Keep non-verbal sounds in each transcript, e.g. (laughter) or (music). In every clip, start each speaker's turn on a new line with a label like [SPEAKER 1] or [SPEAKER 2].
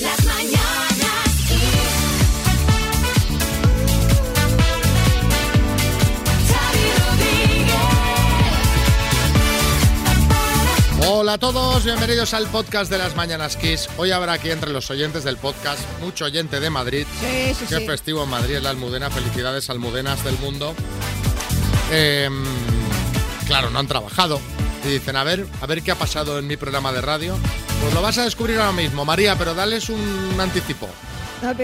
[SPEAKER 1] Las mañanas Kiss.
[SPEAKER 2] Hola a todos, bienvenidos al podcast de las Mañanas Kiss. Hoy habrá aquí entre los oyentes del podcast mucho oyente de Madrid.
[SPEAKER 3] Sí, sí,
[SPEAKER 2] Qué
[SPEAKER 3] sí.
[SPEAKER 2] festivo en Madrid es la Almudena. Felicidades, Almudenas del mundo. Em, claro, no han trabajado. Dicen, a ver, a ver qué ha pasado en mi programa de radio. Pues lo vas a descubrir ahora mismo, María, pero dales un anticipo.
[SPEAKER 3] No,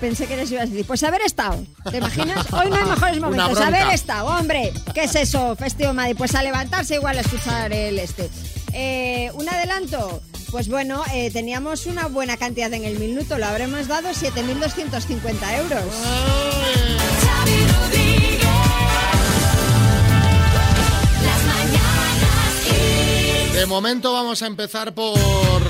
[SPEAKER 3] pensé que les ibas a decir, pues haber estado. ¿Te imaginas? (laughs) Hoy no hay mejores momentos. Haber estado, hombre. ¿Qué es eso, Festivo Madrid? Pues a levantarse igual a escuchar el este. Eh, un adelanto. Pues bueno, eh, teníamos una buena cantidad en el minuto. Lo habremos dado 7.250 euros.
[SPEAKER 2] De momento vamos a empezar por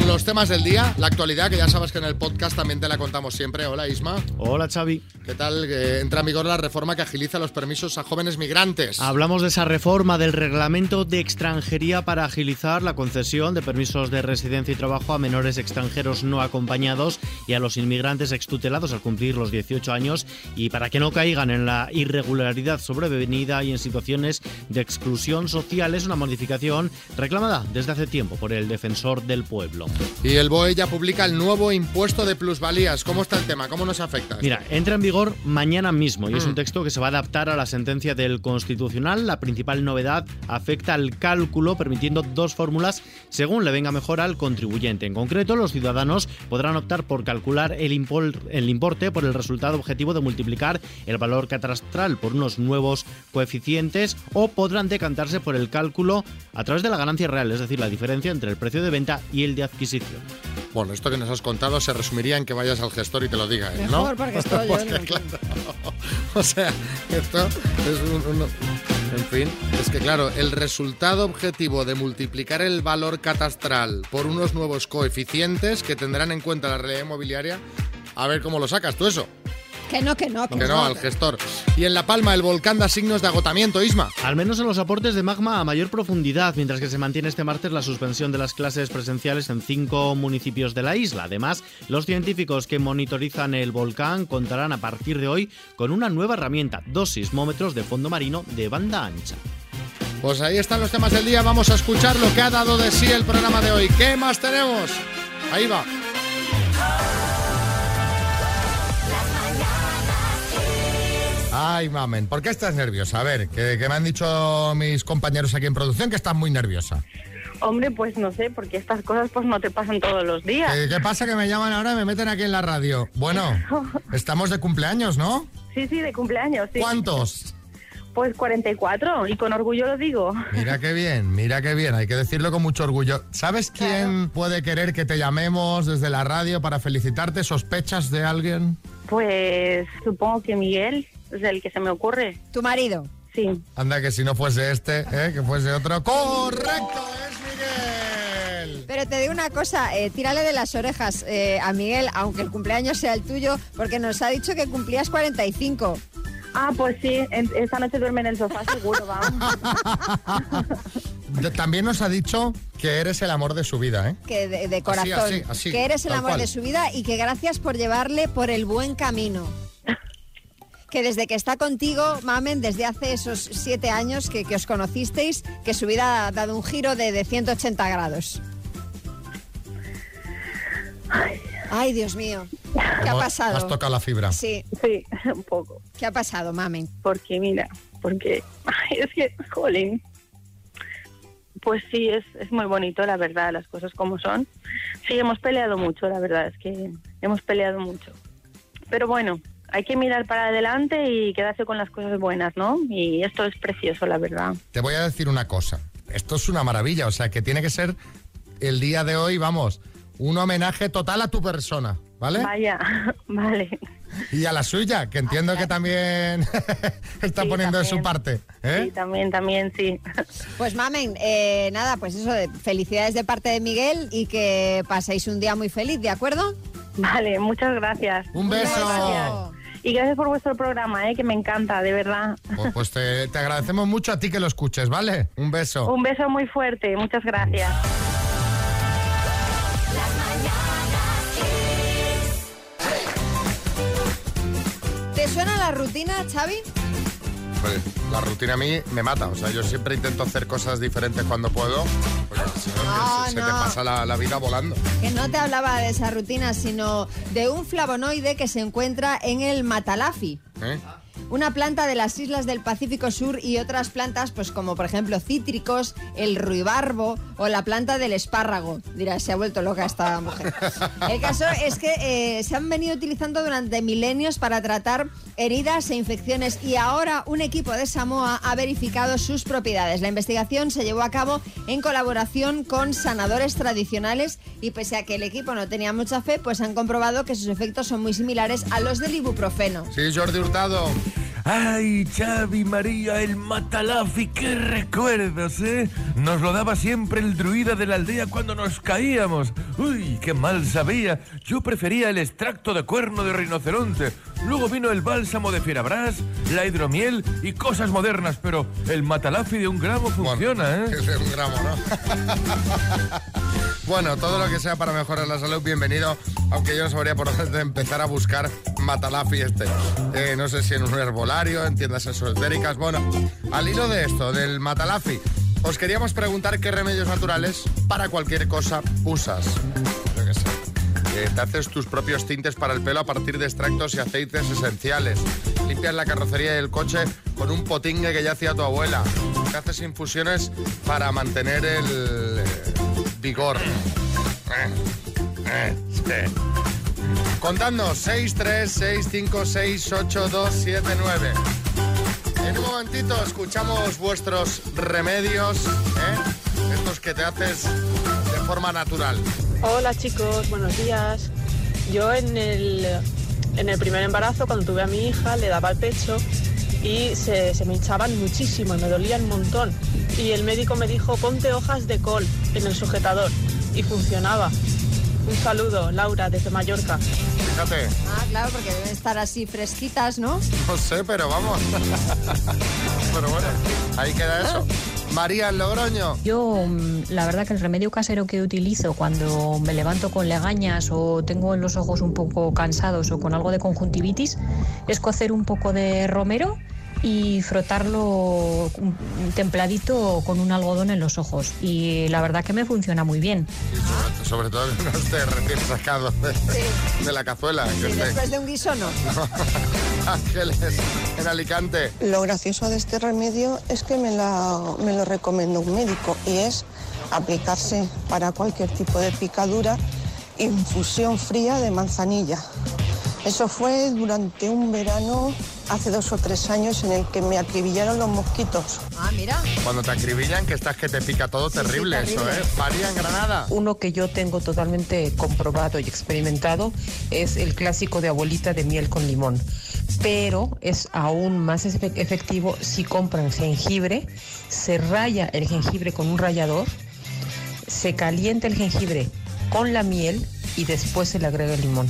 [SPEAKER 2] los temas del día, la actualidad, que ya sabes que en el podcast también te la contamos siempre. Hola Isma,
[SPEAKER 4] Hola Xavi.
[SPEAKER 2] ¿qué tal? Entra en vigor la reforma que agiliza los permisos a jóvenes migrantes.
[SPEAKER 4] Hablamos de esa reforma del reglamento de extranjería para agilizar la concesión de permisos de residencia y trabajo a menores extranjeros no acompañados y a los inmigrantes extutelados al cumplir los 18 años y para que no caigan en la irregularidad sobrevenida y en situaciones de exclusión social es una modificación reclamada desde hace tiempo por el defensor del pueblo.
[SPEAKER 2] Y el BOE ya publica el nuevo impuesto de plusvalías. ¿Cómo está el tema? ¿Cómo nos afecta? esto?
[SPEAKER 4] Mira, entra en vigor mañana mismo y es
[SPEAKER 2] Mm.
[SPEAKER 4] un texto que se va a adaptar a la sentencia del Constitucional. La principal novedad afecta al cálculo, permitiendo dos fórmulas según le venga mejor al contribuyente. En concreto, los ciudadanos podrán optar por calcular el, el importe por el resultado objetivo de multiplicar el valor catastral por unos nuevos coeficientes o podrán decantarse por el cálculo a través de la ganancia real, es decir, la diferencia entre el precio de venta y el de adquisición.
[SPEAKER 2] Bueno, esto que nos has contado se resumiría en que vayas al gestor y te lo diga él, ¿no?
[SPEAKER 3] Mejor, porque estoy. (laughs)
[SPEAKER 2] Porque, claro, (laughs) o sea, esto es un, un- En fin, es que claro, el resultado objetivo de multiplicar el valor catastral por unos nuevos coeficientes que tendrán en cuenta la realidad inmobiliaria, a ver cómo lo sacas tú eso.
[SPEAKER 3] Que no, que no, que,
[SPEAKER 2] Que no, al gestor. Y en La Palma el volcán da signos de agotamiento, Isma.
[SPEAKER 4] Al menos en los aportes de magma a mayor profundidad, mientras que se mantiene este martes la suspensión de las clases presenciales en cinco municipios de la isla. Además, los científicos que monitorizan el volcán contarán a partir de hoy con una nueva herramienta, dos sismómetros de fondo marino de banda ancha.
[SPEAKER 2] Pues ahí están los temas del día. Vamos a escuchar lo que ha dado de sí el programa de hoy. ¿Qué más tenemos? Ahí va. Ay, mamen, ¿por qué estás nerviosa? A ver, que, que me han dicho mis compañeros aquí en producción que estás muy nerviosa.
[SPEAKER 5] Hombre, pues no sé, porque estas cosas pues no te pasan todos los días.
[SPEAKER 2] ¿Qué, qué pasa que me llaman ahora y me meten aquí en la radio? Bueno, (laughs) estamos de cumpleaños, ¿no?
[SPEAKER 5] Sí, sí, de cumpleaños, sí.
[SPEAKER 2] ¿Cuántos?
[SPEAKER 5] Pues 44, y con orgullo lo digo.
[SPEAKER 2] Mira qué bien, mira qué bien, hay que decirlo con mucho orgullo. ¿Sabes quién puede querer que te llamemos desde la radio para felicitarte? ¿Sospechas de alguien?
[SPEAKER 5] Pues supongo que Miguel es el que se me ocurre.
[SPEAKER 3] Tu marido.
[SPEAKER 5] Sí.
[SPEAKER 2] Anda, que si no fuese este, ¿eh? que fuese otro. ¡Correcto! ¡Es Miguel!
[SPEAKER 3] Pero te digo una cosa, eh, tírale de las orejas eh, a Miguel, aunque el cumpleaños sea el tuyo, porque nos ha dicho que cumplías 45.
[SPEAKER 5] Ah, pues sí, en- esta noche duerme en el sofá seguro, vamos. (laughs)
[SPEAKER 2] También nos ha dicho que eres el amor de su vida, ¿eh?
[SPEAKER 3] que de, de corazón,
[SPEAKER 2] así, así,
[SPEAKER 3] que eres el amor
[SPEAKER 2] cual.
[SPEAKER 3] de su vida y que gracias por llevarle por el buen camino. Que desde que está contigo, Mamen, desde hace esos siete años que, que os conocisteis, que su vida ha dado un giro de, de 180 grados. Ay, Dios mío. ¿Qué ha pasado?
[SPEAKER 2] Has tocado la fibra.
[SPEAKER 3] Sí,
[SPEAKER 5] Sí, (laughs) un poco.
[SPEAKER 3] ¿qué ha pasado, Mamen?
[SPEAKER 5] Porque mira, porque (laughs) ay, es que, jolín. Pues sí, es, es muy bonito, la verdad, las cosas como son. Sí, hemos peleado mucho, la verdad, es que hemos peleado mucho. Pero bueno, hay que mirar para adelante y quedarse con las cosas buenas, ¿no? Y esto es precioso, la verdad.
[SPEAKER 2] Te voy a decir una cosa. Esto es una maravilla, o sea, que tiene que ser el día de hoy, vamos, un homenaje total a tu persona, ¿vale?
[SPEAKER 5] Vaya, (laughs) vale.
[SPEAKER 2] Y a la suya, que entiendo que también (laughs) está
[SPEAKER 5] Sí,
[SPEAKER 2] poniendo de su parte. ¿eh?
[SPEAKER 5] Sí, también, también, sí.
[SPEAKER 3] Pues Mamen, eh, nada, pues eso, de- felicidades de parte de Miguel y que paséis un día muy feliz, ¿de acuerdo?
[SPEAKER 5] Vale, muchas gracias.
[SPEAKER 2] Un beso.
[SPEAKER 5] Gracias. Y gracias por vuestro programa, ¿eh? que me encanta, de verdad.
[SPEAKER 2] Pues, pues, te, te, agradecemos mucho a ti que lo escuches, ¿vale? Un beso.
[SPEAKER 5] Un beso muy fuerte, muchas gracias.
[SPEAKER 1] ¿Te suena
[SPEAKER 3] la rutina, Xavi?
[SPEAKER 2] Pues, la rutina a mí me mata. O sea, yo siempre intento hacer cosas diferentes cuando puedo. Porque si no,
[SPEAKER 3] No,
[SPEAKER 2] se, se te pasa la, la vida volando.
[SPEAKER 3] Que no te hablaba de esa rutina, sino de un flavonoide que se encuentra en el matalafi.
[SPEAKER 2] ¿eh?
[SPEAKER 3] Una planta de las islas del Pacífico Sur y otras plantas, pues como por ejemplo cítricos, el ruibarbo o la planta del espárrago. Dirá, se ha vuelto loca esta mujer. (laughs) El caso es que eh, se han venido utilizando durante milenios para tratar heridas e infecciones y ahora un equipo de Samoa ha verificado sus propiedades. La investigación se llevó a cabo en colaboración con sanadores tradicionales y pese a que el equipo no tenía mucha fe, pues han comprobado que sus efectos son muy similares a los del ibuprofeno.
[SPEAKER 2] Sí, Jordi Hurtado.
[SPEAKER 6] Ay, Xavi María, el Matalafi, qué recuerdos, ¿eh? Nos lo daba siempre el druida de la aldea cuando nos caíamos. Uy, qué mal sabía. Yo prefería el extracto de cuerno de rinoceronte. Luego vino el bálsamo de fierabras, la hidromiel y cosas modernas, pero el Matalafi de un gramo funciona,
[SPEAKER 2] Bueno,
[SPEAKER 6] ¿eh?
[SPEAKER 2] Es de un gramo, ¿no? (laughs) bueno, todo lo que sea para mejorar la salud, bienvenido. Aunque yo no sabría por dónde empezar a buscar Matalafi este. Eh, no sé si en un herbolario, en tiendas esotéricas. Bueno, al hilo de esto, del Matalafi, os queríamos preguntar qué remedios naturales para cualquier cosa usas. Yo sé. Eh, te haces tus propios tintes para el pelo a partir de extractos y aceites esenciales. Limpias la carrocería del coche con un potingue que ya hacía tu abuela. Te haces infusiones para mantener el Contadnos 636568279. En un momentito escuchamos vuestros remedios, ¿eh? estos que te haces de forma natural.
[SPEAKER 7] Hola chicos, buenos días. Yo en el, en el primer embarazo, cuando tuve a mi hija, le daba el pecho y se, se me hinchaban muchísimo y me dolían un montón. Y el médico me dijo, ponte hojas de col en el sujetador. Y funcionaba. Un saludo, Laura, desde Mallorca.
[SPEAKER 2] Fíjate,
[SPEAKER 3] Ah, claro, porque deben estar así fresquitas, ¿no?
[SPEAKER 2] no sé, pero vamos. (laughs) pero bueno, ahí queda eso. María Logroño.
[SPEAKER 8] Yo, mm, la verdad que el remedio casero que utilizo cuando me levanto con legañas o tengo los ojos un poco cansados o con algo de conjuntivitis es cocer un poco de romero y frotarlo mm, templadito con un algodón en los ojos. Y la verdad que me funciona muy bien.
[SPEAKER 2] Sobre, sobre todo que no esté recién sacado de, de la cazuela. que esté-
[SPEAKER 3] después de un guiso, no. (laughs)
[SPEAKER 2] Ángeles en Alicante.
[SPEAKER 9] Lo gracioso de este remedio es que me, la- me lo recomendó un médico y es aplicarse para cualquier tipo de picadura infusión fría de manzanilla. Eso fue durante un verano hace dos o tres años en el que me acribillaron los mosquitos.
[SPEAKER 3] Ah, mira.
[SPEAKER 2] Cuando te acribillan, que estás que te pica todo,
[SPEAKER 3] Sí, sí,
[SPEAKER 2] terrible, eso. ¿eh? María en Granada.
[SPEAKER 10] Uno que yo tengo totalmente comprobado y experimentado es el clásico de abuelita de miel con limón. Pero es aún más efe- efectivo si compran jengibre, se raya el jengibre con un rallador, se calienta el jengibre con la miel y después se le agrega el limón.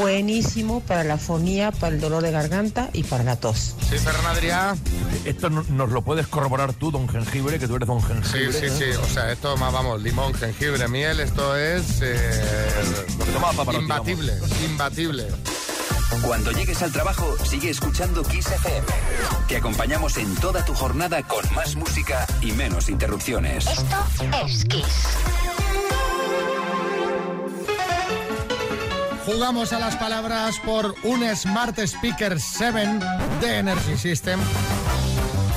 [SPEAKER 10] Buenísimo para la fonía, para el dolor de garganta y para la tos.
[SPEAKER 2] Sí, Ferran Adrià.
[SPEAKER 6] Esto no- nos lo puedes corroborar tú, don Jengibre, que tú eres don
[SPEAKER 2] Sí,
[SPEAKER 6] Jengibre.
[SPEAKER 2] sí,
[SPEAKER 6] ¿eh?
[SPEAKER 2] sí. O sea, esto más, vamos, limón, jengibre, miel, esto es eh, imbatible, imbatible.
[SPEAKER 11] Cuando llegues al trabajo, sigue escuchando Kiss FM. Te acompañamos en toda tu jornada con más música y menos interrupciones.
[SPEAKER 1] Esto es Kiss.
[SPEAKER 2] Jugamos a las palabras por un Smart Speaker 7 de Energy System.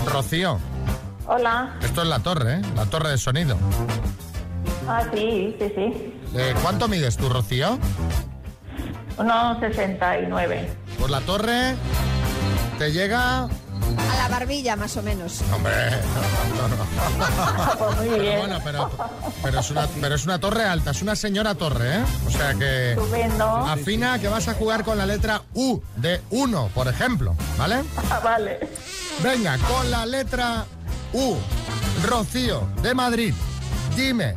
[SPEAKER 2] Rocío,
[SPEAKER 5] Hola.
[SPEAKER 2] esto es la torre, ¿eh? La torre de sonido.
[SPEAKER 5] Ah, sí, sí, sí.
[SPEAKER 2] Eh, ¿Cuánto mides tú, Rocío?
[SPEAKER 5] 1,69.
[SPEAKER 2] Pues la torre te llega...
[SPEAKER 3] A la barbilla, más o menos.
[SPEAKER 2] Hombre, no, no, no. (laughs)
[SPEAKER 5] Pues muy bien.
[SPEAKER 2] Bueno, pero, pero, es una, pero es una torre alta, es una señora torre, ¿eh? O sea que...
[SPEAKER 5] Estupendo.
[SPEAKER 2] Afina que vas a jugar con la letra U de 1, por ejemplo, ¿vale? (laughs)
[SPEAKER 5] Ah, vale.
[SPEAKER 2] Venga, con la letra U. Rocío, de Madrid. Dime,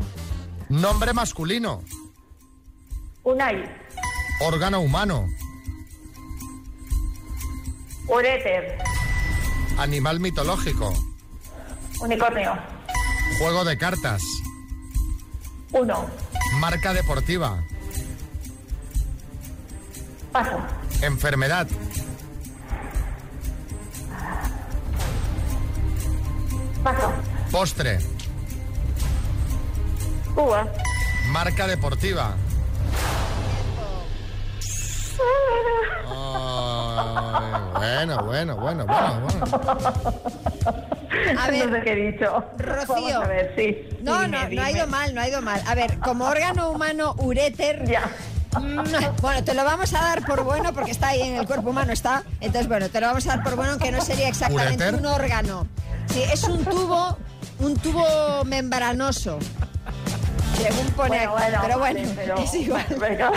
[SPEAKER 2] nombre masculino,
[SPEAKER 5] Unai
[SPEAKER 2] órgano humano?
[SPEAKER 5] Ureter.
[SPEAKER 2] Animal mitológico.
[SPEAKER 5] Unicornio.
[SPEAKER 2] Juego de cartas.
[SPEAKER 5] Uno.
[SPEAKER 2] Marca deportiva.
[SPEAKER 5] Paso.
[SPEAKER 2] Enfermedad.
[SPEAKER 5] Paso.
[SPEAKER 2] Postre.
[SPEAKER 5] Uva.
[SPEAKER 2] Marca deportiva. Ay, bueno, bueno, bueno, bueno, bueno.
[SPEAKER 3] A ver,
[SPEAKER 5] no sé qué he dicho.
[SPEAKER 3] Rocío.
[SPEAKER 5] Vamos a ver, sí.
[SPEAKER 3] No,
[SPEAKER 5] Dime,
[SPEAKER 3] no, no ha
[SPEAKER 5] dime.
[SPEAKER 3] ido mal, no ha ido mal. A ver, como órgano humano uréter.
[SPEAKER 5] Ya.
[SPEAKER 3] mm, Bueno, te lo vamos a dar por bueno porque está ahí en el cuerpo humano, está. Entonces, bueno, te lo vamos a dar por bueno, aunque no sería exactamente
[SPEAKER 2] ¿Uréter?
[SPEAKER 3] un órgano. Sí, es un tubo, un tubo membranoso. Según pone
[SPEAKER 5] Bueno, bueno,
[SPEAKER 3] pero
[SPEAKER 5] vale,
[SPEAKER 3] bueno,
[SPEAKER 5] pero-
[SPEAKER 3] es igual.
[SPEAKER 5] Venga.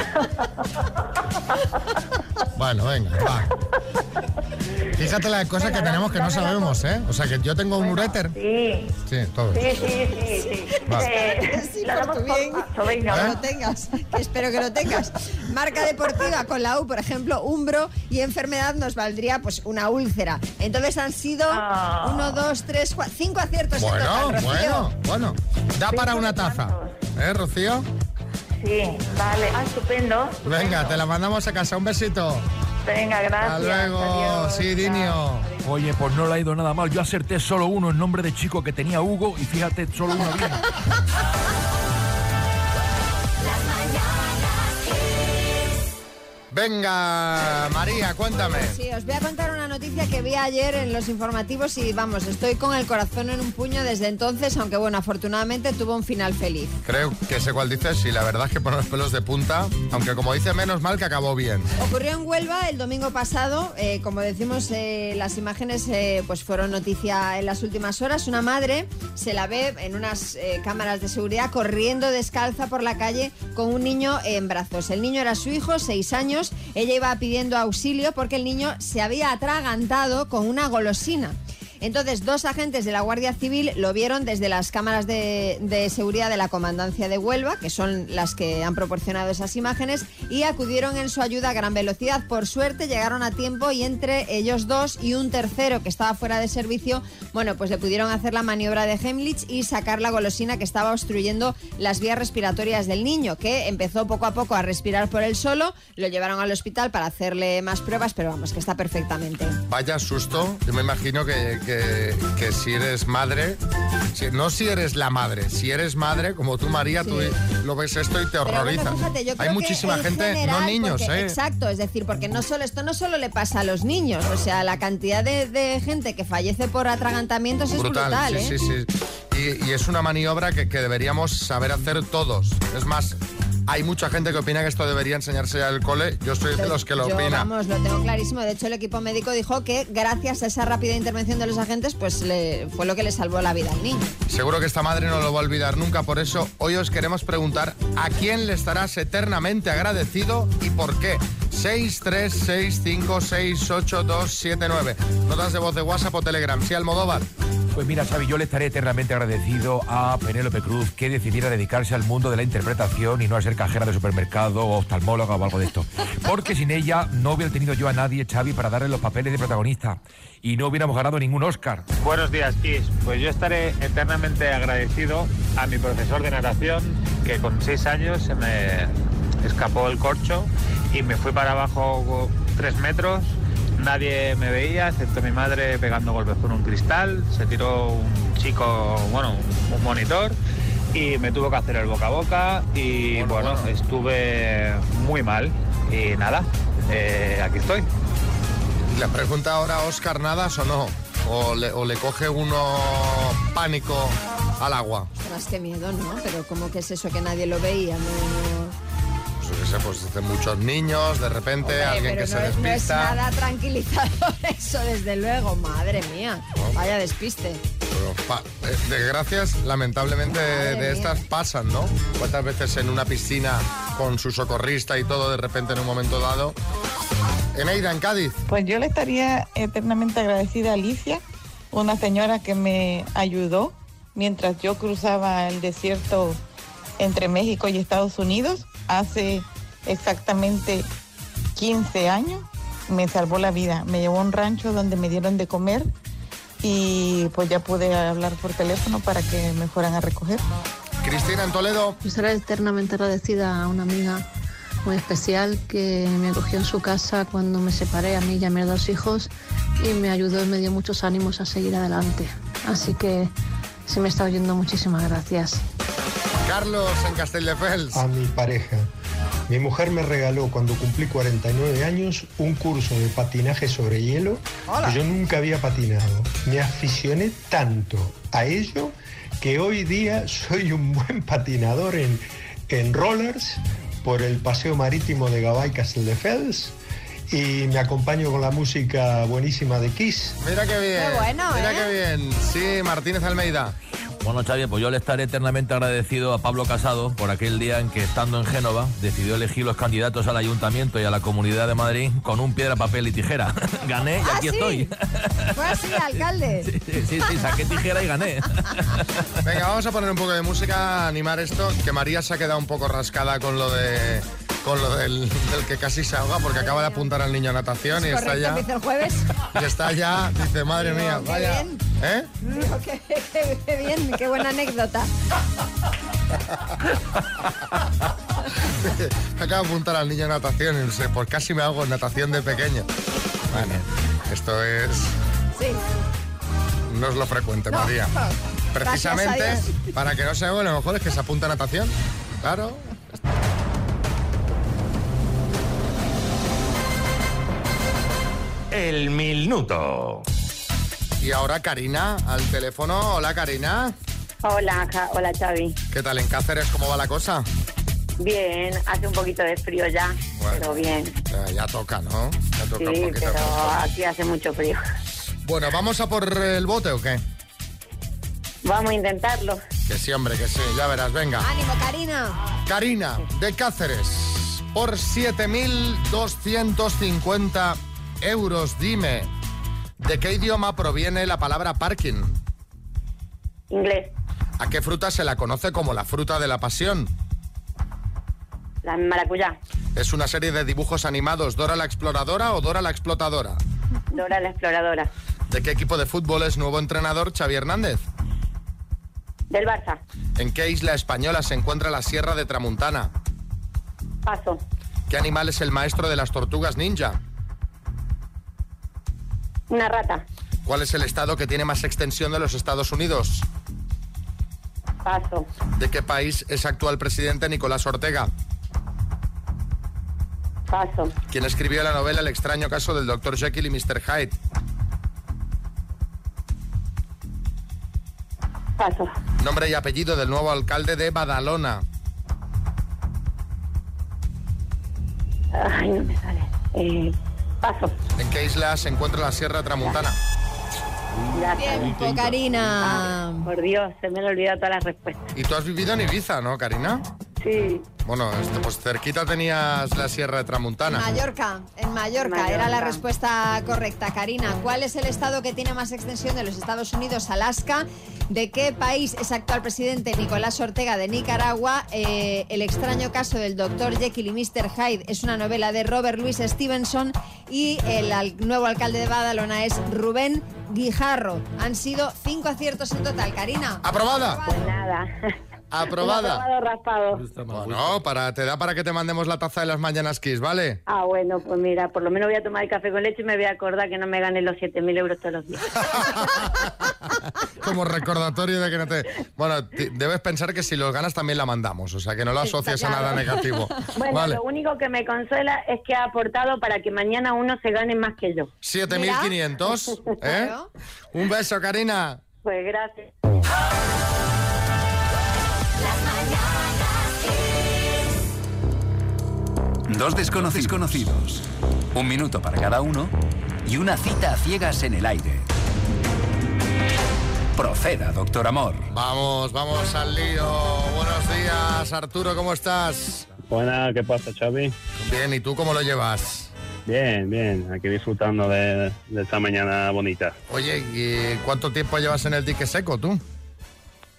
[SPEAKER 2] Bueno, venga, va. Fíjate la cosa que tenemos que no sabemos, ¿eh? O sea, que yo tengo un uréter.
[SPEAKER 5] Sí,
[SPEAKER 2] Sí, todo.
[SPEAKER 5] sí, sí, sí. sí.
[SPEAKER 2] Vale.
[SPEAKER 5] Eh, (laughs)
[SPEAKER 3] Sí, por
[SPEAKER 5] damos
[SPEAKER 3] tu
[SPEAKER 5] por
[SPEAKER 3] bien.
[SPEAKER 5] paso, venga.
[SPEAKER 3] Que
[SPEAKER 2] ¿Eh?
[SPEAKER 3] lo tengas, que espero que lo tengas. Marca deportiva con la U, por ejemplo, umbro y enfermedad nos valdría pues una úlcera. Entonces han sido
[SPEAKER 5] Ah.
[SPEAKER 3] uno, dos, tres, cuatro, cinco aciertos en
[SPEAKER 2] Bueno,
[SPEAKER 3] total, Rocío.
[SPEAKER 2] bueno, bueno. Da para una taza. ¿Eh, Rocío?
[SPEAKER 5] Sí, vale. Ah, estupendo.
[SPEAKER 2] Venga, te la mandamos a casa. Un besito.
[SPEAKER 5] Venga, gracias.
[SPEAKER 2] Hasta luego.
[SPEAKER 5] Adiós,
[SPEAKER 2] Sí. Dinio.
[SPEAKER 6] Oye, pues no le ha ido nada mal. Yo acerté solo uno en nombre de chico que tenía Hugo y fíjate, solo uno bien. (laughs)
[SPEAKER 2] Venga, María, cuéntame.
[SPEAKER 3] Sí, os voy a contar una noticia que vi ayer en los informativos y vamos, estoy con el corazón en un puño desde entonces, aunque bueno, afortunadamente tuvo un final feliz.
[SPEAKER 2] Creo que sé cuál dices y la verdad es que pone los pelos de punta, aunque como dice menos mal que acabó bien.
[SPEAKER 3] Ocurrió en Huelva el domingo pasado, eh, como decimos, eh, las imágenes eh, pues fueron noticia en las últimas horas. Una madre se la ve en unas cámaras de seguridad corriendo descalza por la calle con un niño en brazos. El niño era su hijo, seis años. Ella iba pidiendo auxilio porque el niño se había atragantado con una golosina. Entonces, dos agentes de la Guardia Civil lo vieron desde las cámaras de, seguridad de la Comandancia de Huelva, que son las que han proporcionado esas imágenes, y acudieron en su ayuda a gran velocidad. Por suerte, llegaron a tiempo y entre ellos dos y un tercero que estaba fuera de servicio, bueno, pues le pudieron hacer la maniobra de Heimlich y sacar la golosina que estaba obstruyendo las vías respiratorias del niño, que empezó poco a poco a respirar por él solo. Lo llevaron al hospital para hacerle más pruebas, pero vamos, que está perfectamente.
[SPEAKER 2] Vaya susto. Yo me imagino que- que si eres madre, si- no si eres la madre, si eres madre, como tú, María, tú lo ves esto y te
[SPEAKER 3] bueno,
[SPEAKER 2] horroriza.
[SPEAKER 3] fíjate, yo
[SPEAKER 2] Hay
[SPEAKER 3] creo que
[SPEAKER 2] muchísima
[SPEAKER 3] en
[SPEAKER 2] gente,
[SPEAKER 3] general,
[SPEAKER 2] no niños,
[SPEAKER 3] porque-
[SPEAKER 2] ¿eh?
[SPEAKER 3] Exacto, es decir, porque no solo esto no solo le pasa a los niños, o sea, la cantidad de, de gente que fallece por atragantamientos es brutal,
[SPEAKER 2] sí,
[SPEAKER 3] ¿eh?
[SPEAKER 2] sí, sí. Y, y es una maniobra que, que deberíamos saber hacer todos. Es más, hay mucha gente que opina que esto debería enseñarse al cole. Yo soy de los que lo
[SPEAKER 3] Yo,
[SPEAKER 2] opina.
[SPEAKER 3] vamos, lo tengo clarísimo. De hecho, el equipo médico dijo que gracias a esa rápida intervención de los agentes, pues le, fue lo que le salvó la vida al niño.
[SPEAKER 2] Seguro que esta madre no lo va a olvidar nunca, por eso hoy os queremos preguntar a quién le estarás eternamente agradecido y por qué. 636568279. Notas de voz de WhatsApp o Telegram. Sí, Almodóvar.
[SPEAKER 6] Pues mira, Xavi, yo le estaré eternamente agradecido a Penélope Cruz que decidiera dedicarse al mundo de la interpretación y no a ser cajera de supermercado o oftalmóloga o algo de esto. Porque sin ella no hubiera tenido yo a nadie, Xavi, para darle los papeles de protagonista y no hubiéramos ganado ningún Oscar.
[SPEAKER 12] Buenos días, Kiss. Pues yo estaré eternamente agradecido a mi profesor de natación que con seis años se me escapó el corcho y me fui para abajo tres metros. Nadie me veía, excepto mi madre pegando golpes con un cristal. Se tiró un chico, bueno, un- monitor y me tuvo que hacer el boca a boca y bueno, estuve muy mal. Y nada, eh, aquí estoy.
[SPEAKER 2] Le pregunta ahora a Oscar Nadas o no. O le, o le coge uno pánico al agua.
[SPEAKER 3] Ostras, qué miedo, ¿no? Pero ¿cómo que es eso que nadie lo veía? No,
[SPEAKER 2] sé, pues dicen muchos niños, de repente
[SPEAKER 3] Hombre,
[SPEAKER 2] alguien que
[SPEAKER 3] no,
[SPEAKER 2] se
[SPEAKER 3] es- no es
[SPEAKER 2] despista.
[SPEAKER 3] nada tranquilizador (laughs) eso, desde luego. Madre mía, vaya despiste.
[SPEAKER 2] Pero pa- eh, desgracias, lamentablemente, de
[SPEAKER 3] mía.
[SPEAKER 2] estas pasan, ¿no? ¿Cuántas veces en una piscina con su socorrista y todo, de repente en un momento dado? Eneida, en Cádiz.
[SPEAKER 13] Pues yo le estaría eternamente agradecida a Alicia, una señora que me ayudó mientras yo cruzaba el desierto entre México y Estados Unidos hace exactamente 15 años. Me salvó la vida, me llevó a un rancho donde me dieron de comer y pues ya pude hablar por teléfono para que me fueran a recoger.
[SPEAKER 2] Cristina, en Toledo.
[SPEAKER 14] Yo seré eternamente agradecida a una amiga muy especial que me acogió en su casa cuando me separé a mí y a mis dos hijos y me ayudó y me dio muchos ánimos a seguir adelante. Así que si me está oyendo, muchísimas gracias.
[SPEAKER 2] Carlos en Castelldefels.
[SPEAKER 15] A mi pareja. Mi mujer me regaló cuando cumplí 49 años un curso de patinaje sobre hielo
[SPEAKER 2] Hola.
[SPEAKER 15] que yo nunca había patinado. Me aficioné tanto a ello que hoy día soy un buen patinador en, en rollers por el paseo marítimo de Gabay Castelldefels y me acompaño con la música buenísima de Kiss.
[SPEAKER 2] Mira qué bien.
[SPEAKER 3] Qué bueno,
[SPEAKER 2] Mira
[SPEAKER 3] ¿eh?
[SPEAKER 2] qué bien. Sí, Martínez Almeida.
[SPEAKER 6] Bueno, Xavi, pues yo le estaré eternamente agradecido a Pablo Casado por aquel día en que, estando en Génova, decidió elegir los candidatos al Ayuntamiento y a la Comunidad de Madrid con un piedra, papel y tijera. (laughs) Gané y
[SPEAKER 3] Ah,
[SPEAKER 6] aquí
[SPEAKER 3] sí.
[SPEAKER 6] estoy.
[SPEAKER 3] Fue así, (laughs) alcalde.
[SPEAKER 6] Sí, sí, sí, saqué tijera y gané.
[SPEAKER 2] Venga, vamos a poner un poco de música, animar esto, que María se ha quedado un poco rascada con lo de con lo del, del que casi se ahoga porque acaba de apuntar al niño a natación y está ya
[SPEAKER 3] empieza el jueves. (laughs)
[SPEAKER 2] y está ya, dice, madre mía,
[SPEAKER 3] qué
[SPEAKER 2] vaya.
[SPEAKER 3] bien.
[SPEAKER 2] ¿Eh?
[SPEAKER 3] Qué, qué- qué bien, qué buena anécdota. (laughs)
[SPEAKER 2] Acaba de apuntar al niño a natación y dice, pues casi me hago en natación de pequeño. Bueno, esto es
[SPEAKER 3] Sí.
[SPEAKER 2] no es lo frecuente,
[SPEAKER 3] No.
[SPEAKER 2] María. Precisamente para que no se haga, lo mejor es que se apunta a natación. Claro.
[SPEAKER 16] El minuto.
[SPEAKER 2] Y ahora Karina al teléfono. Hola Karina.
[SPEAKER 5] Hola, Ja- hola Xavi.
[SPEAKER 2] ¿Qué tal en Cáceres? ¿Cómo va la cosa?
[SPEAKER 5] Bien, hace un poquito de frío ya,
[SPEAKER 2] Bueno.
[SPEAKER 5] pero bien.
[SPEAKER 2] Ya, ya toca, ¿no? Ya toca
[SPEAKER 5] Sí,
[SPEAKER 2] un poquito.
[SPEAKER 5] pero aquí hace mucho frío.
[SPEAKER 2] Bueno, ¿vamos a por el bote o qué?
[SPEAKER 5] Vamos a intentarlo.
[SPEAKER 2] Que sí, hombre, que sí. Ya verás, venga.
[SPEAKER 3] Ánimo, Karina.
[SPEAKER 2] Karina, de Cáceres, por 7.250 euros, dime, ¿de qué idioma proviene la palabra parking?
[SPEAKER 5] Inglés,
[SPEAKER 2] ¿A qué fruta se la conoce como la fruta de la pasión?
[SPEAKER 5] la maracuyá,
[SPEAKER 2] ¿Es una serie de dibujos animados Dora la Exploradora o Dora la Explotadora?
[SPEAKER 5] Dora la exploradora.
[SPEAKER 2] ¿De qué equipo de fútbol es nuevo entrenador Xavi Hernández?
[SPEAKER 5] Del Barça,
[SPEAKER 2] ¿En qué isla española se encuentra la Sierra de Tramuntana?
[SPEAKER 5] paso,
[SPEAKER 2] ¿Qué animal es el maestro de las tortugas ninja?
[SPEAKER 5] Una rata,
[SPEAKER 2] ¿Cuál es el estado que tiene más extensión de los Estados Unidos?
[SPEAKER 5] paso,
[SPEAKER 2] ¿De qué país es actual presidente Nicolás Ortega?
[SPEAKER 5] paso,
[SPEAKER 2] ¿Quién escribió la novela El extraño caso del Dr. Jekyll y Mr. Hyde?
[SPEAKER 5] paso,
[SPEAKER 2] Nombre y apellido del nuevo alcalde de Badalona.
[SPEAKER 5] ay, no me sale. Eh, paso,
[SPEAKER 2] ¿En qué isla se encuentra la Sierra Tramuntana?
[SPEAKER 5] ya
[SPEAKER 3] Tiempo, Karina.
[SPEAKER 5] Por Dios, se me han olvidado todas las respuestas.
[SPEAKER 2] Y tú has vivido en Ibiza, ¿no, Karina?
[SPEAKER 5] Sí,
[SPEAKER 2] Bueno, este, pues cerquita tenías la Sierra de Tramuntana.
[SPEAKER 3] Mallorca, en Mallorca,
[SPEAKER 5] Mallorca.
[SPEAKER 3] era la respuesta correcta. Karina, ¿cuál es el estado que tiene más extensión de los Estados Unidos? Alaska. ¿De qué país es actual presidente Nicolás Ortega de Nicaragua? Eh, el extraño caso del Dr. Jekyll y Mr. Hyde es una novela de Robert Louis Stevenson y el al- nuevo alcalde de Badalona es Rubén Guijarro. Han sido cinco aciertos en total, Karina.
[SPEAKER 2] ¿Aprobada?
[SPEAKER 5] pues nada. (laughs)
[SPEAKER 2] ¿Aprobada?
[SPEAKER 5] Aprobado, raspado.
[SPEAKER 2] Bueno, para, te da para que te mandemos la taza de las mañanas Kiss, ¿vale?
[SPEAKER 5] Ah, bueno, pues mira, por lo menos voy a tomar el café con leche y me voy a acordar que no me gané los 7.000 euros todos los días. (laughs)
[SPEAKER 2] Como recordatorio de que no te... Bueno, debes pensar que si los ganas también la mandamos, o sea que no la asocias a nada negativo. (laughs)
[SPEAKER 5] Bueno,
[SPEAKER 2] vale.
[SPEAKER 5] lo único que me consuela es que ha aportado para que mañana uno se gane más que yo.
[SPEAKER 2] 7.500, ¿eh? Un beso, Karina.
[SPEAKER 5] Pues gracias.
[SPEAKER 11] Dos desconocidos conocidos. Un minuto para cada uno y una cita a ciegas en el aire. Proceda, doctor Amor.
[SPEAKER 2] Vamos, vamos al lío. Buenos días, Arturo, ¿cómo estás?
[SPEAKER 17] Buena, ¿qué pasa, Xavi?
[SPEAKER 2] Bien, ¿y tú cómo lo llevas?
[SPEAKER 17] Bien, bien, aquí disfrutando de, de esta mañana bonita.
[SPEAKER 2] Oye, ¿y cuánto tiempo llevas en el dique seco tú?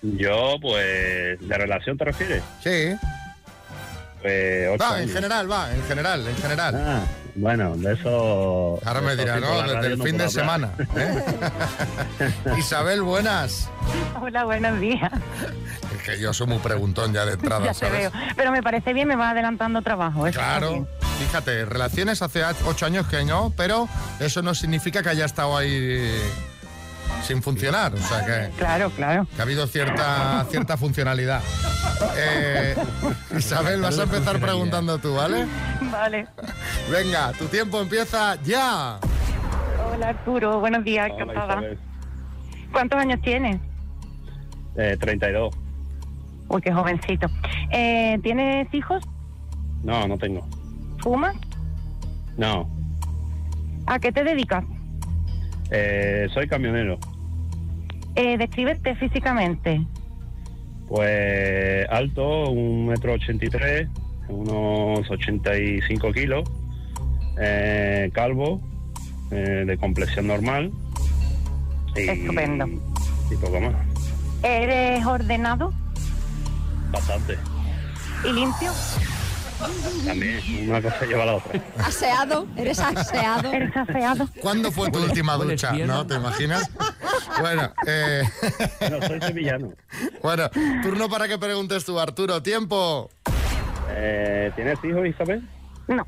[SPEAKER 17] Yo, pues, ¿de relación te refieres?
[SPEAKER 2] Sí.
[SPEAKER 17] Pues, ocho
[SPEAKER 2] Va, en
[SPEAKER 17] años.
[SPEAKER 2] general, va, en general, en general.
[SPEAKER 17] Ah, bueno, de eso...
[SPEAKER 2] Ahora me
[SPEAKER 17] de
[SPEAKER 2] dirá,
[SPEAKER 17] sí,
[SPEAKER 2] ¿no? Desde el
[SPEAKER 17] no
[SPEAKER 2] fin de semana. ¿eh? (laughs) Isabel, buenas.
[SPEAKER 18] Hola, buenos días.
[SPEAKER 2] Es que yo soy muy preguntón ya de entrada, (laughs)
[SPEAKER 18] ya te
[SPEAKER 2] ¿sabes?
[SPEAKER 18] veo. Pero me parece bien, me va adelantando trabajo. eso está
[SPEAKER 2] Claro, fíjate, relaciones hace ocho años que no, pero eso no significa que haya estado ahí sin funcionar. O sea que,
[SPEAKER 18] Claro, claro.
[SPEAKER 2] que ha habido cierta, cierta funcionalidad. Eh, Isabel, vas a empezar preguntando tú, ¿vale?
[SPEAKER 18] Vale.
[SPEAKER 2] Venga, tu tiempo empieza ya.
[SPEAKER 18] Hola Arturo, buenos días,
[SPEAKER 17] Hola,
[SPEAKER 18] encantada.
[SPEAKER 17] Isabel.
[SPEAKER 18] ¿Cuántos años tienes?
[SPEAKER 17] Eh, 32.
[SPEAKER 18] Uy, qué jovencito. Eh, ¿Tienes hijos?
[SPEAKER 17] No, no tengo.
[SPEAKER 18] ¿Fumas?
[SPEAKER 17] No.
[SPEAKER 18] ¿A qué te dedicas?
[SPEAKER 17] Eh, soy camionero.
[SPEAKER 18] Eh, descríbete físicamente.
[SPEAKER 17] Pues alto, un metro ochenta y tres, unos 85 kilos, eh, calvo, eh, de complexión normal. Y,
[SPEAKER 18] Estupendo.
[SPEAKER 17] Y poco más.
[SPEAKER 18] ¿Eres ordenado
[SPEAKER 17] Bastante.
[SPEAKER 18] y limpio?
[SPEAKER 17] También, una cosa lleva a la otra.
[SPEAKER 3] Aseado, eres aseado.
[SPEAKER 18] ¿Eres aseado?
[SPEAKER 2] ¿Cuándo fue tu última ducha? ¿No? ¿Te imaginas? Bueno, eh,
[SPEAKER 17] No, soy sevillano.
[SPEAKER 2] bueno, turno para que preguntes tú, Arturo. Tiempo.
[SPEAKER 17] Eh, ¿Tienes hijos, Isabel?
[SPEAKER 18] No.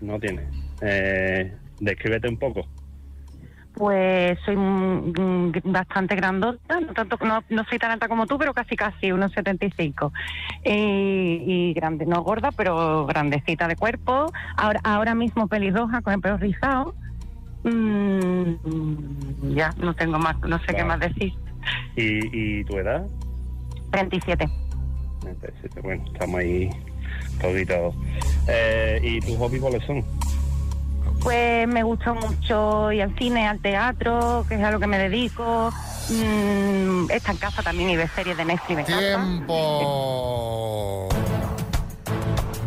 [SPEAKER 17] No tienes. Eh, descríbete un poco.
[SPEAKER 18] Pues soy bastante grandota, no, tanto, no, no soy tan alta como tú, pero casi casi, unos 75. Y, y grande, no gorda, pero grandecita de cuerpo. Ahora, ahora mismo pelirroja con el pelo rizado. Mm, ya, no tengo más, no sé qué más decir.
[SPEAKER 17] ¿Y, y tu edad?
[SPEAKER 18] 37.
[SPEAKER 17] Entonces, Bueno, estamos ahí poquito. Eh, ¿Y tus hobbies cuáles son?
[SPEAKER 18] Pues me gusta mucho ir al cine, al teatro, que es a lo que me dedico. Mm, está en casa también y ver series de Netflix.
[SPEAKER 2] Tiempo.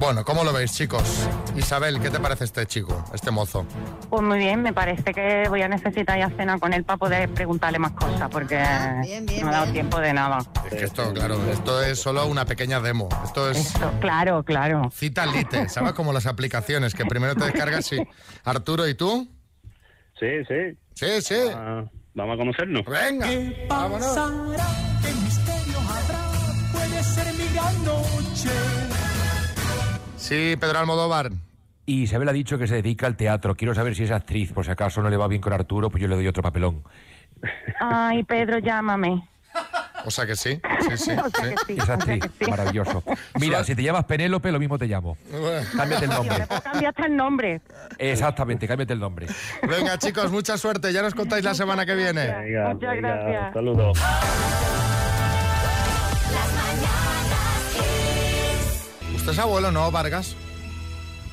[SPEAKER 2] Bueno, ¿cómo lo veis, chicos? Isabel, ¿qué te parece este chico, este mozo?
[SPEAKER 18] Pues muy bien, me parece que voy a necesitar ir a cenar con él para poder preguntarle más cosas, porque
[SPEAKER 3] bien, bien,
[SPEAKER 18] no me ha dado tiempo de nada.
[SPEAKER 2] Es que esto, claro, esto es solo una pequeña demo. Esto es
[SPEAKER 18] Esto, claro, claro.
[SPEAKER 2] cita lite, (laughs) ¿sabes? Como las aplicaciones, que primero te descargas y... Arturo, ¿y tú?
[SPEAKER 17] Sí, sí.
[SPEAKER 2] Sí, sí.
[SPEAKER 17] Ah, vamos a conocernos.
[SPEAKER 2] Venga, vámonos. Sí, Pedro Almodóvar.
[SPEAKER 6] Y Isabel ha dicho que se dedica al teatro. Quiero saber si es actriz. Por si acaso no le va bien con Arturo, pues yo le doy otro papelón.
[SPEAKER 18] Ay, Pedro, llámame.
[SPEAKER 2] O sea que sí, sí, sí. (laughs)
[SPEAKER 18] O sea
[SPEAKER 2] sí.
[SPEAKER 18] que sí,
[SPEAKER 6] Es
[SPEAKER 18] o sea
[SPEAKER 6] actriz.
[SPEAKER 18] que sí.
[SPEAKER 6] Maravilloso. Mira, si te llamas Penélope, lo mismo te llamo. Cámbiate el nombre.
[SPEAKER 18] Cambia hasta el nombre.
[SPEAKER 6] Exactamente, cámbiate el nombre.
[SPEAKER 2] Venga, chicos, mucha suerte. Ya nos contáis la semana que viene.
[SPEAKER 17] Venga,
[SPEAKER 18] Muchas
[SPEAKER 17] venga,
[SPEAKER 18] gracias.
[SPEAKER 17] Saludos.
[SPEAKER 2] ¿Usted es abuelo, no, Vargas?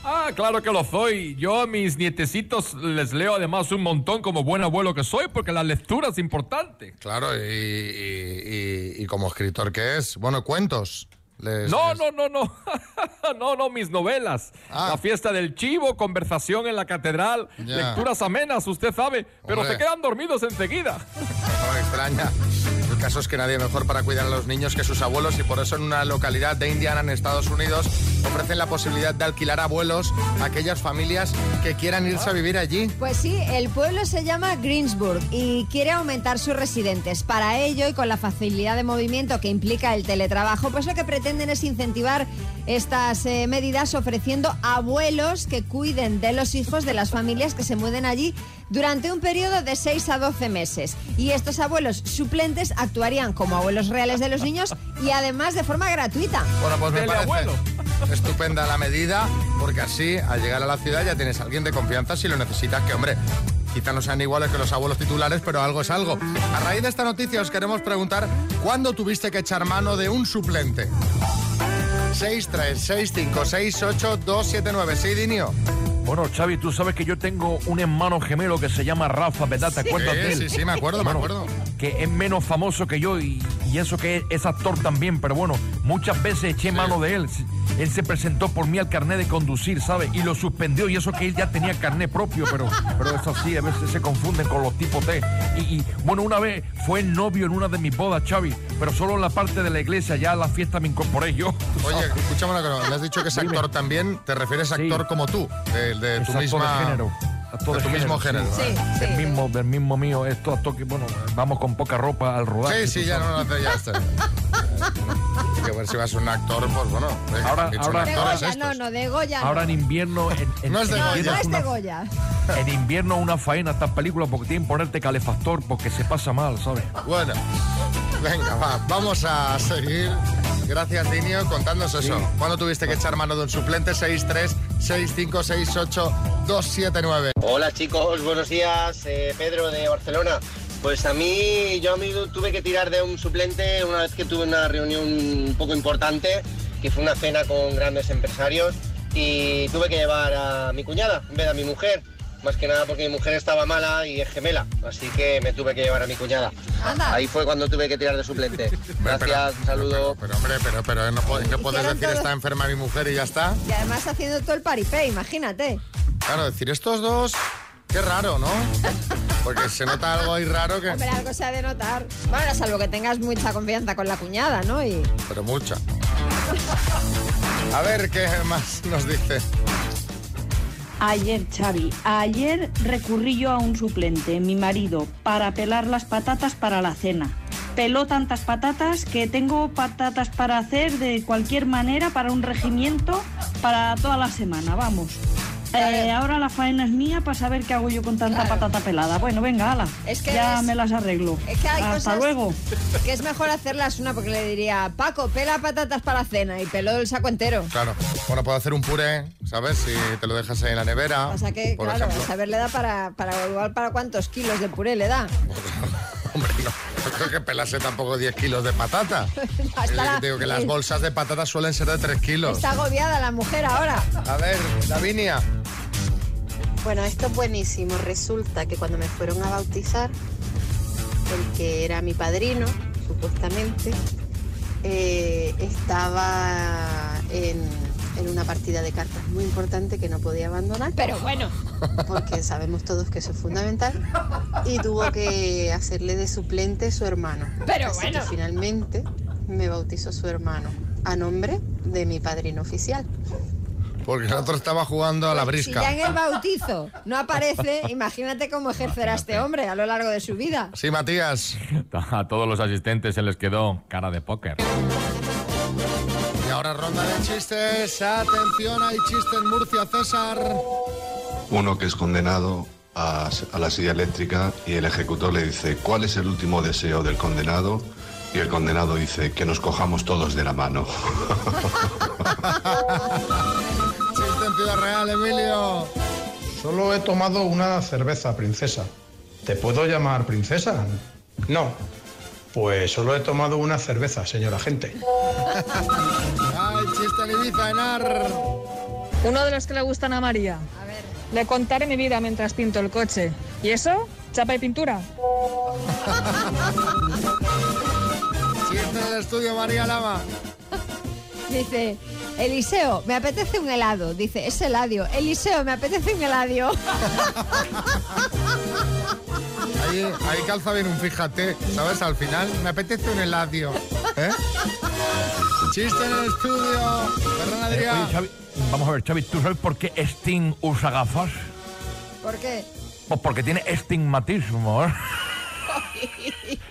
[SPEAKER 16] Ah, claro que lo soy. Yo a mis nietecitos les leo además un montón como buen abuelo que soy, porque la lectura es importante.
[SPEAKER 2] Claro, y, y- y- y como escritor que es. Bueno, cuentos. Les-
[SPEAKER 16] No,
[SPEAKER 2] les-
[SPEAKER 16] no, no, no. (laughs) no, no, mis novelas.
[SPEAKER 2] Ah.
[SPEAKER 16] La fiesta del chivo, conversación en la catedral,
[SPEAKER 2] Ya.
[SPEAKER 16] lecturas amenas, usted sabe, pero
[SPEAKER 2] Hombre.
[SPEAKER 16] se quedan dormidos enseguida.
[SPEAKER 2] No me extraña. El caso es que nadie mejor para cuidar a los niños que sus abuelos y por eso en una localidad de Indiana, en Estados Unidos, ofrecen la posibilidad de alquilar abuelos a aquellas familias que quieran irse a vivir allí.
[SPEAKER 3] Pues sí, el pueblo se llama Greensburg y quiere aumentar sus residentes. Para ello y con la facilidad de movimiento que implica el teletrabajo, pues lo que pretenden es incentivar estas eh, medidas ofreciendo abuelos que cuiden de los hijos de las familias que se muden allí durante un periodo de 6 a 12 meses. Y estos abuelos suplentes actuarían como abuelos reales de los niños y además de forma gratuita.
[SPEAKER 2] Bueno, pues me parece estupenda la medida, porque así, al llegar a la ciudad, ya tienes a alguien de confianza si lo necesitas, que hombre, quizá no sean iguales que los abuelos titulares, pero algo es algo. A raíz de esta noticia os queremos preguntar, ¿cuándo tuviste que echar mano de un suplente? 636568279, sí, Dinio.
[SPEAKER 6] Bueno, Xavi, tú sabes que yo tengo un hermano gemelo que se llama Rafa, ¿verdad? ¿Te acuerdas de él?
[SPEAKER 2] Sí, sí, me acuerdo, me acuerdo.
[SPEAKER 6] Que es menos famoso que yo y, y eso que es, es actor también, pero bueno, muchas veces eché mano de él. Él se presentó por mí al carnet de conducir, ¿sabes? Y lo suspendió y eso que él ya tenía carnet propio, pero, pero eso sí, a veces se confunden con los tipos T. Y, y, bueno, una vez fue el novio en una de mis bodas, Xavi, pero solo en la parte de la iglesia, ya a la fiesta me incorporé yo.
[SPEAKER 2] Oye, escúchame una cosa, le has dicho que es actor también, te refieres a actor como tú, de, de tu
[SPEAKER 6] Es actor
[SPEAKER 2] misma...
[SPEAKER 6] de género. Actor
[SPEAKER 2] de tu mismo género.
[SPEAKER 6] sí. del mismo, del mismo mío, esto actor que, bueno, vamos con poca ropa al rodaje.
[SPEAKER 2] Sí, sí, ya
[SPEAKER 6] sabes.
[SPEAKER 2] no, no, ya está. (laughs) que ver si vas a ser un actor, pues bueno.
[SPEAKER 16] Ahora- ahora-
[SPEAKER 3] De Goya, no, no, de Goya.
[SPEAKER 16] Ahora en
[SPEAKER 3] no.
[SPEAKER 16] invierno... En, en-
[SPEAKER 2] No es de Goya.
[SPEAKER 3] no
[SPEAKER 16] invierno
[SPEAKER 3] es de
[SPEAKER 16] una-
[SPEAKER 3] Goya.
[SPEAKER 16] En invierno una faena esta película porque tienen que ponerte calefactor porque se pasa mal, ¿sabes?
[SPEAKER 2] Bueno, venga, va, vamos a seguir. Gracias, Dinio, contándonos eso. ¿Cuándo tuviste que echar mano de un suplente? 636568279.
[SPEAKER 19] Hola chicos, buenos días, eh, Pedro de Barcelona. Pues a mí, yo a mí tuve que tirar de un suplente una vez que tuve una reunión un poco importante, que fue una cena con grandes empresarios y tuve que llevar a mi cuñada en vez de a mi mujer. Más que nada porque mi mujer estaba mala y es gemela, así que me tuve que llevar a mi cuñada.
[SPEAKER 3] Anda.
[SPEAKER 19] Ahí fue cuando tuve que tirar de suplente. (laughs) Gracias, un saludo.
[SPEAKER 2] Pero hombre, pero, pero no, puedes- no puedes
[SPEAKER 3] Hicieron
[SPEAKER 2] decir
[SPEAKER 3] todo-
[SPEAKER 2] está enferma mi mujer y ya está.
[SPEAKER 3] Y además haciendo todo el paripé, imagínate.
[SPEAKER 2] Claro, decir estos dos, qué raro, ¿no? (laughs) Porque se nota algo ahí raro que...
[SPEAKER 3] Hombre, algo se ha de notar. Bueno, salvo que tengas mucha confianza con la cuñada, ¿no? Y
[SPEAKER 2] Pero mucha. A ver qué más nos dice.
[SPEAKER 20] Ayer, Xavi, ayer recurrí yo a un suplente, mi marido, para pelar las patatas para la cena. Peló tantas patatas que tengo patatas para hacer de cualquier manera para un regimiento para toda la semana, vamos. Eh, ahora la faena es mía para saber qué hago yo con tanta
[SPEAKER 3] Claro.
[SPEAKER 20] patata pelada. Bueno, venga, ala.
[SPEAKER 3] Es que
[SPEAKER 20] ya
[SPEAKER 3] es-
[SPEAKER 20] me las arreglo.
[SPEAKER 3] es que hay
[SPEAKER 20] Hasta
[SPEAKER 3] cosas
[SPEAKER 20] luego.
[SPEAKER 3] que es mejor hacerlas una porque le diría, Paco, pela patatas para la cena y peló el saco entero.
[SPEAKER 2] Claro. Bueno, puedo hacer un puré, ¿sabes? Si te lo dejas ahí en la nevera.
[SPEAKER 3] O sea que,
[SPEAKER 2] por
[SPEAKER 3] claro,
[SPEAKER 2] ejemplo.
[SPEAKER 3] a saber le da para, para igual para cuántos kilos de puré le da. (laughs)
[SPEAKER 2] Hombre, no. No creo que pelase tampoco 10 kilos de patata. (laughs)
[SPEAKER 3] Hasta la-
[SPEAKER 2] Te digo que las (laughs) bolsas de patatas suelen ser de 3 kilos.
[SPEAKER 3] Está agobiada la mujer ahora.
[SPEAKER 2] A ver, Lavinia.
[SPEAKER 21] Bueno, esto es buenísimo. Resulta que cuando me fueron a bautizar, el que era mi padrino, supuestamente, eh, estaba en, en una partida de cartas muy importante que no podía abandonar.
[SPEAKER 3] Pero bueno.
[SPEAKER 21] Porque sabemos todos que eso es fundamental. Y tuvo que hacerle de suplente su hermano.
[SPEAKER 3] Pero
[SPEAKER 21] Así
[SPEAKER 3] bueno.
[SPEAKER 21] que finalmente me bautizó su hermano a nombre de mi padrino oficial.
[SPEAKER 2] Porque el otro estaba jugando a la
[SPEAKER 3] Si
[SPEAKER 2] brisca.
[SPEAKER 3] ya en el bautizo no aparece, imagínate cómo ejercerá este hombre a lo largo de su vida.
[SPEAKER 2] Sí, Matías.
[SPEAKER 16] A todos los asistentes se les quedó cara de póker.
[SPEAKER 2] Y ahora ronda de chistes. Atención, hay chiste en Murcia, César.
[SPEAKER 22] Uno que es condenado a, a la silla eléctrica y el ejecutor le dice, ¿cuál es el último deseo del condenado? Y el condenado dice, que nos cojamos todos de la mano. (laughs)
[SPEAKER 2] Chiste en Ciudad Real, Emilio.
[SPEAKER 23] Solo he tomado una cerveza, princesa. ¿Te puedo llamar princesa? No. Pues solo he tomado una cerveza, señora gente.
[SPEAKER 2] Ay, chiste en Ibiza, Enar.
[SPEAKER 24] Uno de los que le gustan a María. Le contaré mi vida mientras pinto el coche. ¿Y eso? ¿Chapa y pintura?
[SPEAKER 2] Chiste en el estudio, María Lama.
[SPEAKER 3] Dice, Eliseo, me apetece un helado. Dice, es heladio. Eliseo, me apetece un heladio.
[SPEAKER 2] Ahí, ahí calza bien un fíjate, ¿sabes? Al final me apetece un heladio. ¿Eh? Chiste en el estudio. Ferran
[SPEAKER 16] Eh, oye, Xavi, vamos a ver, Xavi, ¿tú sabes por qué Sting usa gafas?
[SPEAKER 3] ¿Por qué?
[SPEAKER 16] Pues porque tiene estigmatismo. ¿eh?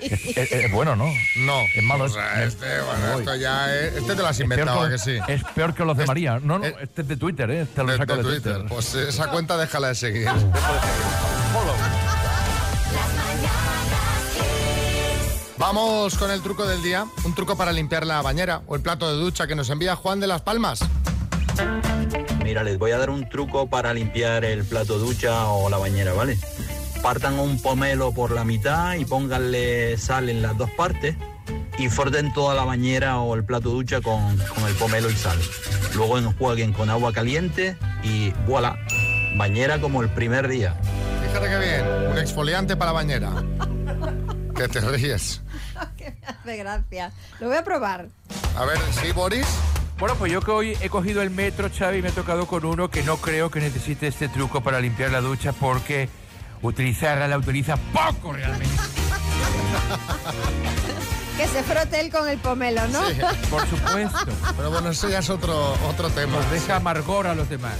[SPEAKER 16] Es, es- es bueno, ¿no?
[SPEAKER 2] No.
[SPEAKER 16] Es malo.
[SPEAKER 2] O sea, este, bueno, esto ya es, Este te lo has inventado, ¿a
[SPEAKER 16] que-
[SPEAKER 2] que sí?
[SPEAKER 16] Es peor que los de María. No, no, este es de Twitter, ¿eh? Te lo
[SPEAKER 2] De-
[SPEAKER 16] saco
[SPEAKER 2] de
[SPEAKER 16] de,
[SPEAKER 2] Twitter. Pues esa cuenta déjala de seguir. Vamos con el truco del día. Un truco para limpiar la bañera o el plato de ducha que nos envía Juan de las Palmas.
[SPEAKER 25] Mira, les voy a dar un truco para limpiar el plato ducha o la bañera, ¿vale? Partan un pomelo por la mitad y pónganle sal en las dos partes y freten toda la bañera o el plato ducha con, con el pomelo y sal. Luego enjuaguen con agua caliente y voilà, bañera como el primer día.
[SPEAKER 2] Fíjate qué bien. Un exfoliante para la bañera. Que te ríes. (laughs)
[SPEAKER 3] que me hace gracia. Lo voy a probar.
[SPEAKER 2] A ver, ¿sí, Boris?
[SPEAKER 16] Bueno, pues yo que hoy he cogido el metro, Xavi, y me he tocado con uno que no creo que necesite este truco para limpiar la ducha porque utilizarla la utiliza poco realmente.
[SPEAKER 3] Que se frote él con el pomelo, ¿no?
[SPEAKER 2] Sí,
[SPEAKER 16] por supuesto. (laughs)
[SPEAKER 2] Pero bueno, eso ya es otro, otro tema.
[SPEAKER 16] Nos deja amargor a los demás.